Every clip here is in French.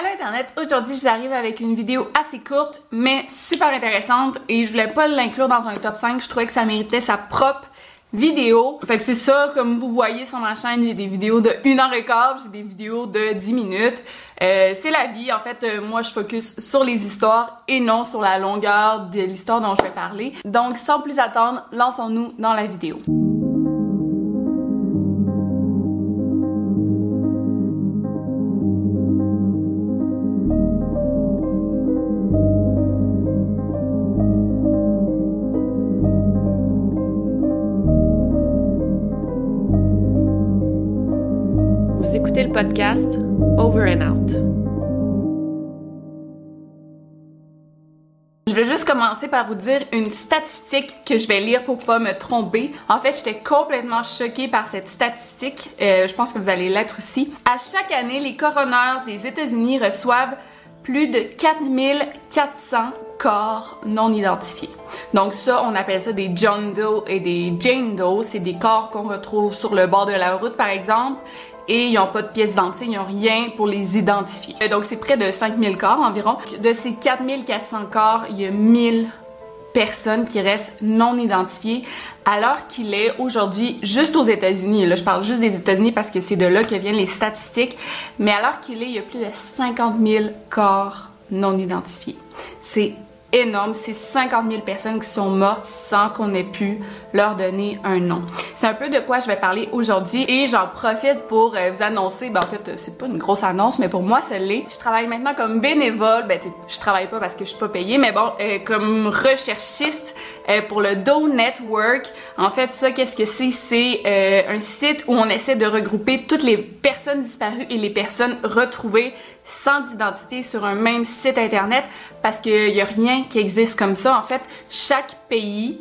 Allô Internet, aujourd'hui je vous arrive avec une vidéo assez courte mais super intéressante et je voulais pas l'inclure dans un top 5, je trouvais que ça méritait sa propre vidéo. Fait que c'est ça, comme vous voyez sur ma chaîne, j'ai des vidéos de 1 heure et quart, j'ai des vidéos de 10 minutes. Euh, c'est la vie, en fait, euh, moi je focus sur les histoires et non sur la longueur de l'histoire dont je vais parler. Donc sans plus attendre, lançons-nous dans la vidéo. Over and Out. Je vais juste commencer par vous dire une statistique que je vais lire pour pas me tromper. En fait, j'étais complètement choquée par cette statistique. Euh, je pense que vous allez l'être aussi. À chaque année, les coroners des États-Unis reçoivent plus de 4400 corps non identifiés. Donc ça, on appelle ça des John Doe et des Jane Doe. C'est des corps qu'on retrouve sur le bord de la route, par exemple, et ils n'ont pas de pièces d'identité, ils n'ont rien pour les identifier. Euh, Donc c'est près de 5000 corps environ. De ces 4400 corps, il y a 1000 personnes qui restent non identifiées alors qu'il est aujourd'hui juste aux États-Unis. Là, je parle juste des États-Unis parce que c'est de là que viennent les statistiques. Mais alors qu'il est, il y a plus de 50 000 corps non identifiés. C'est énorme. C'est 50 000 personnes qui sont mortes sans qu'on ait pu leur donner un nom. C'est un peu de quoi je vais parler aujourd'hui et j'en profite pour euh, vous annoncer, ben en fait, euh, c'est pas une grosse annonce, mais pour moi, ça l'est. Je travaille maintenant comme bénévole. Ben, je travaille pas parce que je suis pas payée, mais bon, euh, comme recherchiste pour le Doe Network. En fait, ça, qu'est-ce que c'est? C'est un site où on essaie de regrouper toutes les personnes disparues et les personnes retrouvées sans identité sur un même site internet parce qu'il n'y a rien qui existe comme ça. En fait, chaque pays,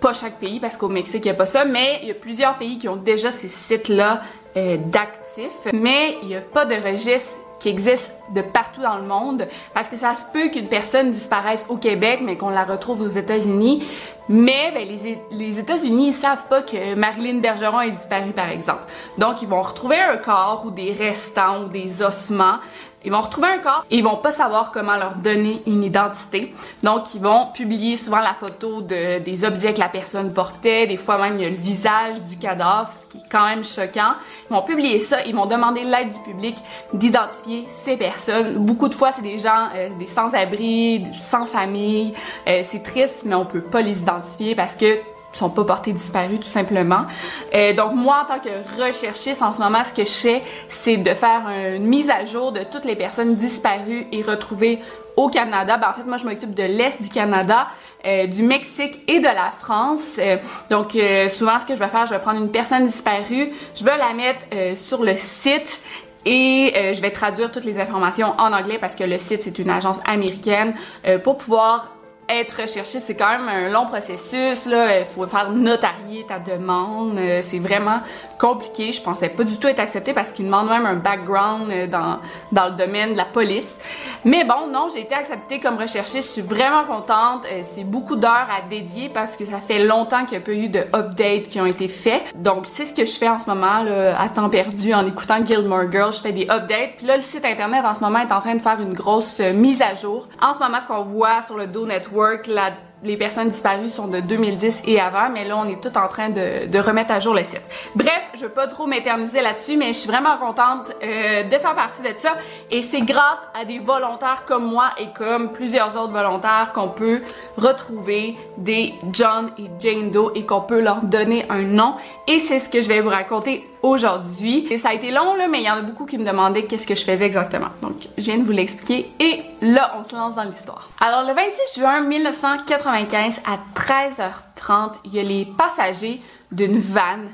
pas chaque pays parce qu'au Mexique il n'y a pas ça, mais il y a plusieurs pays qui ont déjà ces sites-là euh, d'actifs, mais il n'y a pas de registre qui existe de partout dans le monde parce que ça se peut qu'une personne disparaisse au Québec mais qu'on la retrouve aux États-Unis. Mais ben, les, États-Unis ils savent pas que Marilyn Bergeron est disparue par exemple. Donc ils vont retrouver un corps ou des restants ou des ossements ils vont retrouver un corps et ils vont pas savoir comment leur donner une identité. Donc, ils vont publier souvent la photo de, des objets que la personne portait. Des fois même, il y a le visage du cadavre, ce qui est quand même choquant. Ils vont publier ça. Ils vont demander l'aide du public d'identifier ces personnes. Beaucoup de fois, c'est des gens, euh, des sans-abri, sans famille. Euh, c'est triste, mais on peut pas les identifier parce que sont pas portés disparus tout simplement. Euh, donc moi en tant que recherchiste en ce moment ce que je fais c'est de faire une mise à jour de toutes les personnes disparues et retrouvées au Canada. Ben, en fait moi je m'occupe de l'est du Canada, euh, du Mexique et de la France. Euh, donc souvent ce que je vais faire je vais prendre une personne disparue, je vais la mettre sur le site et je vais traduire toutes les informations en anglais parce que le site c'est une agence américaine pour pouvoir être recherché, c'est quand même un long processus. Là. Il faut faire notarier ta demande. Euh, c'est vraiment compliqué. Je pensais pas du tout être acceptée parce qu'ils demandent même un background euh, dans, dans le domaine de la police. Mais bon, non, j'ai été acceptée comme recherchée. Je suis vraiment contente. Euh, c'est beaucoup d'heures à dédier parce que ça fait longtemps qu'il n'y a pas eu de updates qui ont été faits. Donc, c'est ce que je fais en ce moment, à temps perdu, en écoutant Gilmore Girls. Je fais des updates. Puis là, le site internet en ce moment est en train de faire une grosse mise à jour. En ce moment, ce qu'on voit sur le Do Network, work, la les personnes disparues sont de 2010 et avant, mais là, on est tout en train de, remettre à jour le site. Bref, je veux pas trop m'éterniser là-dessus, mais je suis vraiment contente euh, de faire partie de ça. Et c'est grâce à des volontaires comme moi et comme plusieurs autres volontaires qu'on peut retrouver des John et Jane Doe et qu'on peut leur donner un nom. Et c'est ce que je vais vous raconter aujourd'hui. Ça a été long, là, mais il y en a beaucoup qui me demandaient qu'est-ce que je faisais exactement. Donc, je viens de vous l'expliquer. Et là, on se lance dans l'histoire. Alors, le 26 juin 1980, à 13h30, il y a les passagers d'une vanne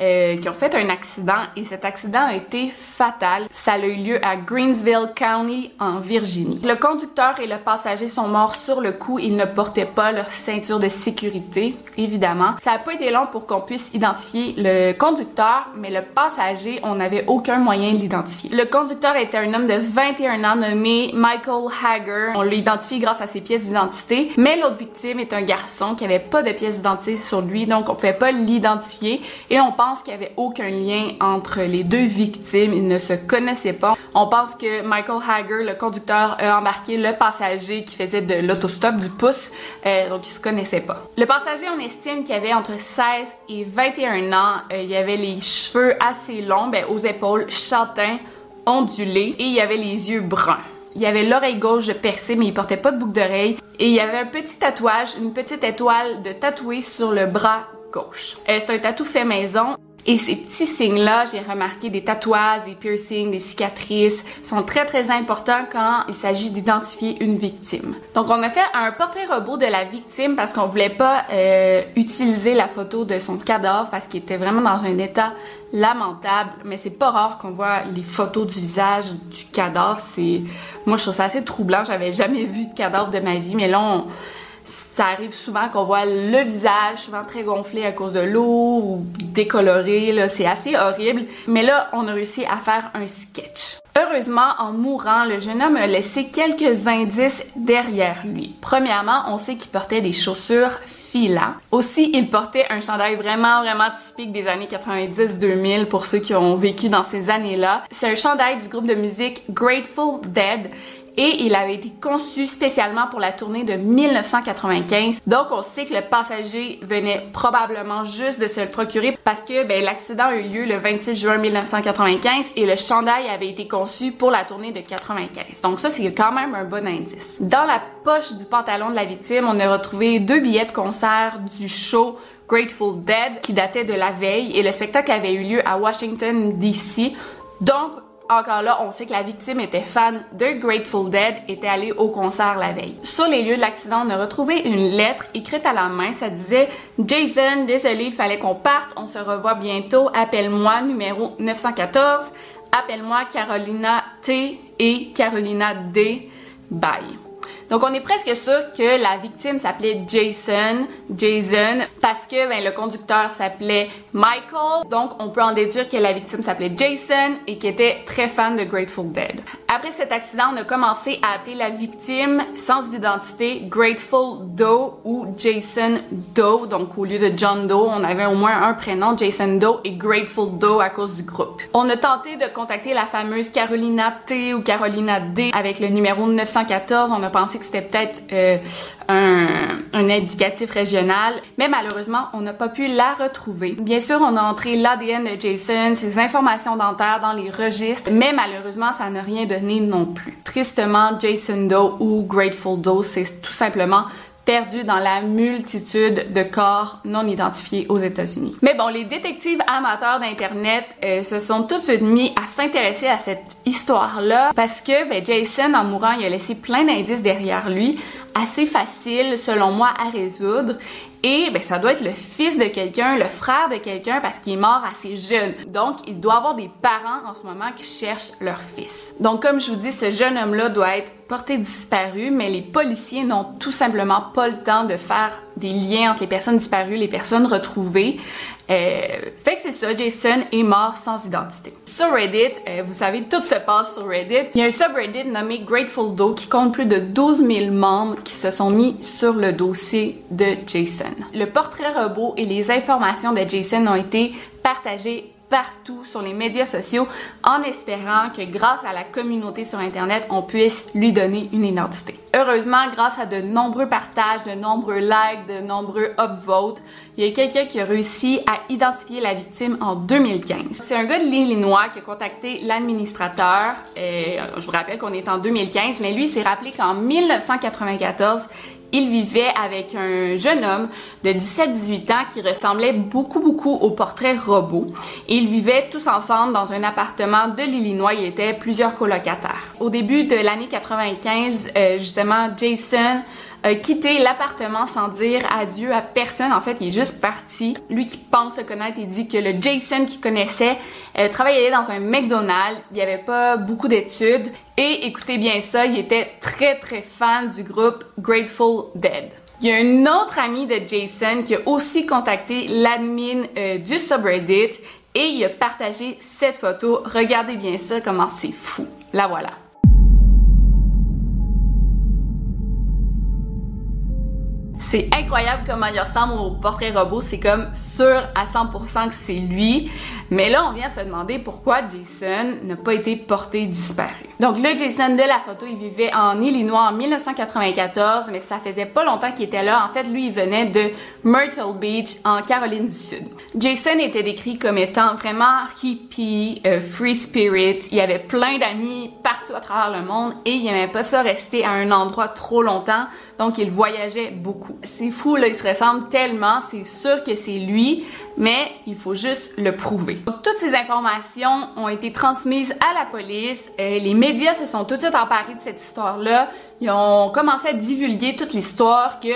euh, qui ont fait un accident et cet accident a été fatal. Ça a eu lieu à Greensville County en Virginie. Le conducteur et le passager sont morts sur le coup. Ils ne portaient pas leur ceinture de sécurité, évidemment. Ça n'a pas été long pour qu'on puisse identifier le conducteur, mais le passager, on n'avait aucun moyen de l'identifier. Le conducteur était un homme de 21 ans nommé Michael Hager. On l'a identifié grâce à ses pièces d'identité, mais l'autre victime est un garçon qui avait pas de pièces d'identité sur lui, donc on pouvait pas l'identifier et on pense qu'il n'y avait aucun lien entre les deux victimes. Ils ne se connaissaient pas. On pense que Michael Hager, le conducteur, a embarqué le passager qui faisait de l'autostop du pouce, euh, donc ils se connaissaient pas. Le passager, on estime qu'il avait entre 16 et 21 ans. Euh, il avait les cheveux assez longs, ben, aux épaules, châtains, ondulés, et il avait les yeux bruns. Il avait l'oreille gauche percée, mais il portait pas de boucle d'oreille. Et il y avait un petit tatouage, une petite étoile de tatoué sur le bras Euh, c'est un tatou fait maison. Et ces petits signes-là, j'ai remarqué des tatouages, des piercings, des cicatrices, sont très très importants quand il s'agit d'identifier une victime. Donc on a fait un portrait robot de la victime parce qu'on voulait pas euh, utiliser la photo de son cadavre parce qu'il était vraiment dans un état lamentable. Mais c'est pas rare qu'on voit les photos du visage du cadavre. C'est, moi je trouve ça assez troublant. J'avais jamais vu de cadavre de ma vie, mais là on ça arrive souvent qu'on voit le visage souvent très gonflé à cause de l'eau ou décoloré, c'est assez horrible. Mais là, on a réussi à faire un sketch. Heureusement, en mourant, le jeune homme a laissé quelques indices derrière lui. Premièrement, on sait qu'il portait des chaussures filantes. Aussi, il portait un chandail vraiment, vraiment typique des années 90-2000 pour ceux qui ont vécu dans ces années-là. C'est un chandail du groupe de musique Grateful Dead et il avait été conçu spécialement pour la tournée de 1995. Donc on sait que le passager venait probablement juste de se le procurer parce que ben, l'accident a eu lieu le 26 juin 1995 et le chandail avait été conçu pour la tournée de 95. Donc ça c'est quand même un bon indice. Dans la poche du pantalon de la victime, on a retrouvé deux billets de concert du show Grateful Dead qui datait de la veille et le spectacle avait eu lieu à Washington DC. Donc, encore là, on sait que la victime était fan de Grateful Dead, était allée au concert la veille. Sur les lieux de l'accident, on a retrouvé une lettre écrite à la main. Ça disait Jason, désolé, il fallait qu'on parte. On se revoit bientôt. Appelle-moi, numéro 914. Appelle-moi Carolina T et Carolina D. Bye. Donc on est presque sûr que la victime s'appelait Jason, Jason, parce que ben, le conducteur s'appelait Michael. Donc on peut en déduire que la victime s'appelait Jason et qui était très fan de Grateful Dead. Après cet accident, on a commencé à appeler la victime sans d'identité Grateful Doe ou Jason Doe. Donc au lieu de John Doe, on avait au moins un prénom, Jason Doe et Grateful Doe à cause du groupe. On a tenté de contacter la fameuse Carolina T ou Carolina D avec le numéro 914. On a pensé que c'était peut-être euh, un, un, indicatif régional, mais malheureusement, on n'a pas pu la retrouver. Bien sûr, on a entré l'ADN de Jason, ses informations dentaires dans les registres, mais malheureusement, ça n'a rien donné non plus. Tristement, Jason Doe ou Grateful Doe, c'est tout simplement perdu dans la multitude de corps non identifiés aux États-Unis. Mais bon, les détectives amateurs d'Internet euh, se sont tout de suite mis à s'intéresser à cette histoire-là parce que ben, Jason, en mourant, il a laissé plein d'indices derrière lui. assez facile, selon moi, à résoudre. Et ben, ça doit être le fils de quelqu'un, le frère de quelqu'un, parce qu'il est mort assez jeune. Donc, il doit avoir des parents en ce moment qui cherchent leur fils. Donc, comme je vous dis, ce jeune homme-là doit être porté disparu, mais les policiers n'ont tout simplement pas le temps de faire des liens entre les personnes disparues, les personnes retrouvées. Euh, fait que c'est ça, Jason est mort sans identité. Sur Reddit, euh, vous savez, tout se passe sur Reddit. Il y a un subreddit nommé Grateful Doe qui compte plus de 12 000 membres qui se sont mis sur le dossier de Jason. Le portrait robot et les informations de Jason ont été partagées partout sur les médias sociaux en espérant que grâce à la communauté sur Internet, on puisse lui donner une identité. Heureusement, grâce à de nombreux partages, de nombreux likes, de nombreux upvotes, il y a quelqu'un qui a réussi à identifier la victime en 2015. C'est un gars de l'Illinois qui a contacté l'administrateur. Euh, je vous rappelle qu'on est en 2015, mais lui s'est rappelé qu'en 1994, il vivait avec un jeune homme de 17-18 ans qui ressemblait beaucoup, beaucoup au portrait robot. Ils vivaient tous ensemble dans un appartement de l'Illinois. Il était plusieurs colocataires. Au début de l'année 95, euh, justement, Jason a quitté l'appartement sans dire adieu à personne. En fait, il est juste parti. Lui qui pense se connaître, il dit que le Jason qu'il connaissait euh, travaillait dans un McDonald's. Il n'y avait pas beaucoup d'études. Et écoutez bien ça, il était très très fan du groupe Grateful Dead. Il y a une autre amie de Jason qui a aussi contacté l'admin euh, du subreddit et il a partagé cette photo. Regardez bien ça, comment c'est fou. La voilà. C'est incroyable comment il ressemble au portrait robot. C'est comme sûr à 100% que c'est lui. Mais là, on vient se demander pourquoi Jason n'a pas été porté disparu. Donc le Jason de la photo, il vivait en Illinois en 1994, mais ça faisait pas longtemps qu'il était là. En fait, lui, il venait de Myrtle Beach en Caroline du Sud. Jason était décrit comme étant vraiment hippie, euh, free spirit. Il avait plein d'amis partout à travers le monde et il aimait pas ça rester à un endroit trop longtemps. Donc il voyageait beaucoup. C'est fou là, il se ressemble tellement. C'est sûr que c'est lui, mais il faut juste le prouver. toutes ces informations ont été transmises à la police. Euh, les médias se sont tout de suite emparés de cette histoire-là. Ils ont commencé à divulguer toute l'histoire que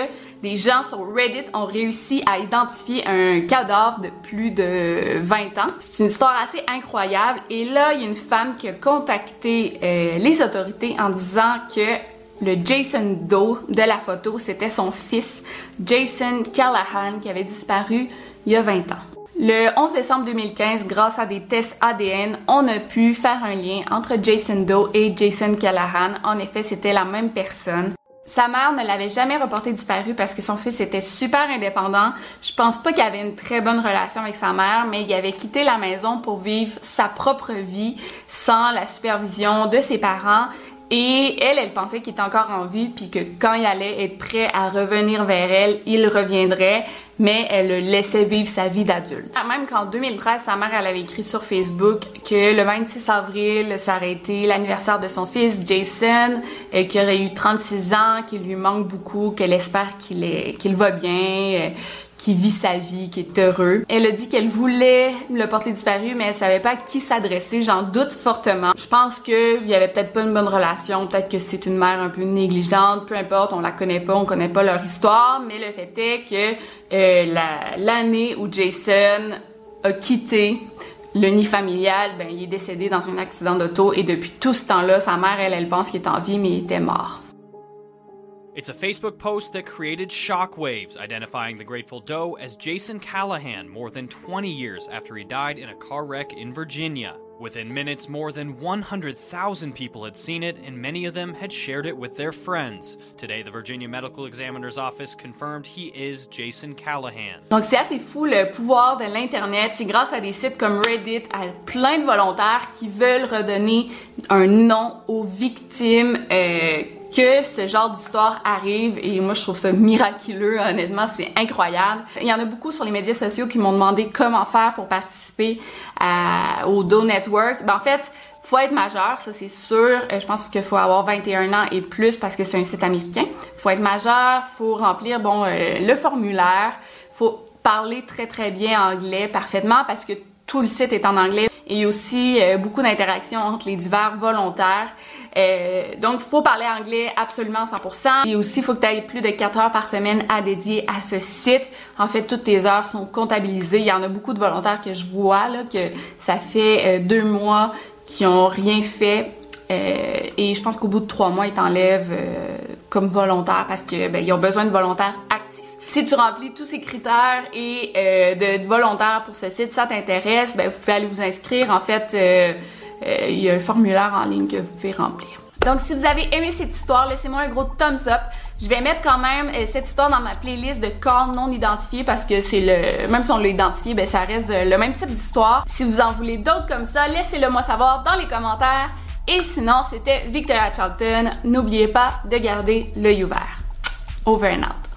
des gens sur Reddit ont réussi à identifier un cadavre de plus de 20 ans. C'est une histoire assez incroyable. Et là, il y a une femme qui a contacté euh, les autorités en disant que le Jason Doe de la photo, c'était son fils, Jason Callahan, qui avait disparu il y a 20 ans. Le 11 décembre 2015, grâce à des tests ADN, on a pu faire un lien entre Jason Doe et Jason Callahan. En effet, c'était la même personne. Sa mère ne l'avait jamais reporté disparu parce que son fils était super indépendant. Je pense pas qu'il avait une très bonne relation avec sa mère, mais il avait quitté la maison pour vivre sa propre vie sans la supervision de ses parents. Et elle, elle pensait qu'il était encore en vie, puis que quand il allait être prêt à revenir vers elle, il reviendrait, mais elle le laissait vivre sa vie d'adulte. Même qu'en 2013, sa mère, elle avait écrit sur Facebook que le 26 avril, été l'anniversaire de son fils, Jason, et qu'il aurait eu 36 ans, qu'il lui manque beaucoup, qu'elle espère qu'il qu'il va bien, qui vit sa vie, qui est heureux. Elle a dit qu'elle voulait le porter disparu, mais elle savait pas à qui s'adresser. J'en doute fortement. Je pense qu'il y avait peut-être pas une bonne relation, peut-être que c'est une mère un peu négligente, peu importe, on la connaît pas, on connaît pas leur histoire, mais le fait est que euh, l'année où Jason a quitté le nid familial, ben, il est décédé dans un accident d'auto et depuis tout ce temps-là, sa mère, elle, elle pense qu'il est en vie, mais il était mort. It's a Facebook post that created shockwaves, identifying the Grateful Doe as Jason Callahan more than 20 years after he died in a car wreck in Virginia. Within minutes, more than 100,000 people had seen it, and many of them had shared it with their friends. Today, the Virginia Medical Examiner's Office confirmed he is Jason Callahan. Donc, c'est assez fou le pouvoir de l'Internet. C'est grâce à des sites comme Reddit, à plein de volontaires qui veulent redonner un nom aux victimes. Euh, que ce genre d'histoire arrive et moi je trouve ça miraculeux honnêtement c'est incroyable il y en a beaucoup sur les médias sociaux qui m'ont demandé comment faire pour participer au Do Network ben, en fait faut être majeur, ça c'est sûr. Euh, je pense qu'il faut avoir 21 ans et plus parce que c'est un site américain. Faut être majeur, faut remplir bon euh, le formulaire, faut parler très très bien anglais parfaitement parce que tout le site est en anglais et aussi euh, beaucoup d'interactions entre les divers volontaires. Euh, donc, il faut parler anglais absolument 100%. Et aussi, il faut que tu aies plus de 4 heures par semaine à dédier à ce site. En fait, toutes tes heures sont comptabilisées. Il y en a beaucoup de volontaires que je vois, là, que ça fait euh, deux mois qui ont rien fait. et je pense qu'au bout de trois mois, ils t'enlèvent comme volontaire parce que ben, ils ont besoin de volontaires. Si tu remplis tous ces critères et euh, de, volontaires pour ce site, ça t'intéresse, ben, vous pouvez aller vous inscrire. En fait, euh, euh, il y a un formulaire en ligne que vous pouvez remplir. Donc, si vous avez aimé cette histoire, laissez-moi un gros thumbs up. Je vais mettre quand même cette histoire dans ma playlist de corps non identifiés parce que c'est le, même si on l'a identifié, ben ça reste le même type d'histoire. Si vous en voulez d'autres comme ça, laissez-le moi savoir dans les commentaires. Et sinon, c'était Victoria Charlton. N'oubliez pas de garder l'œil ouvert. Over and out.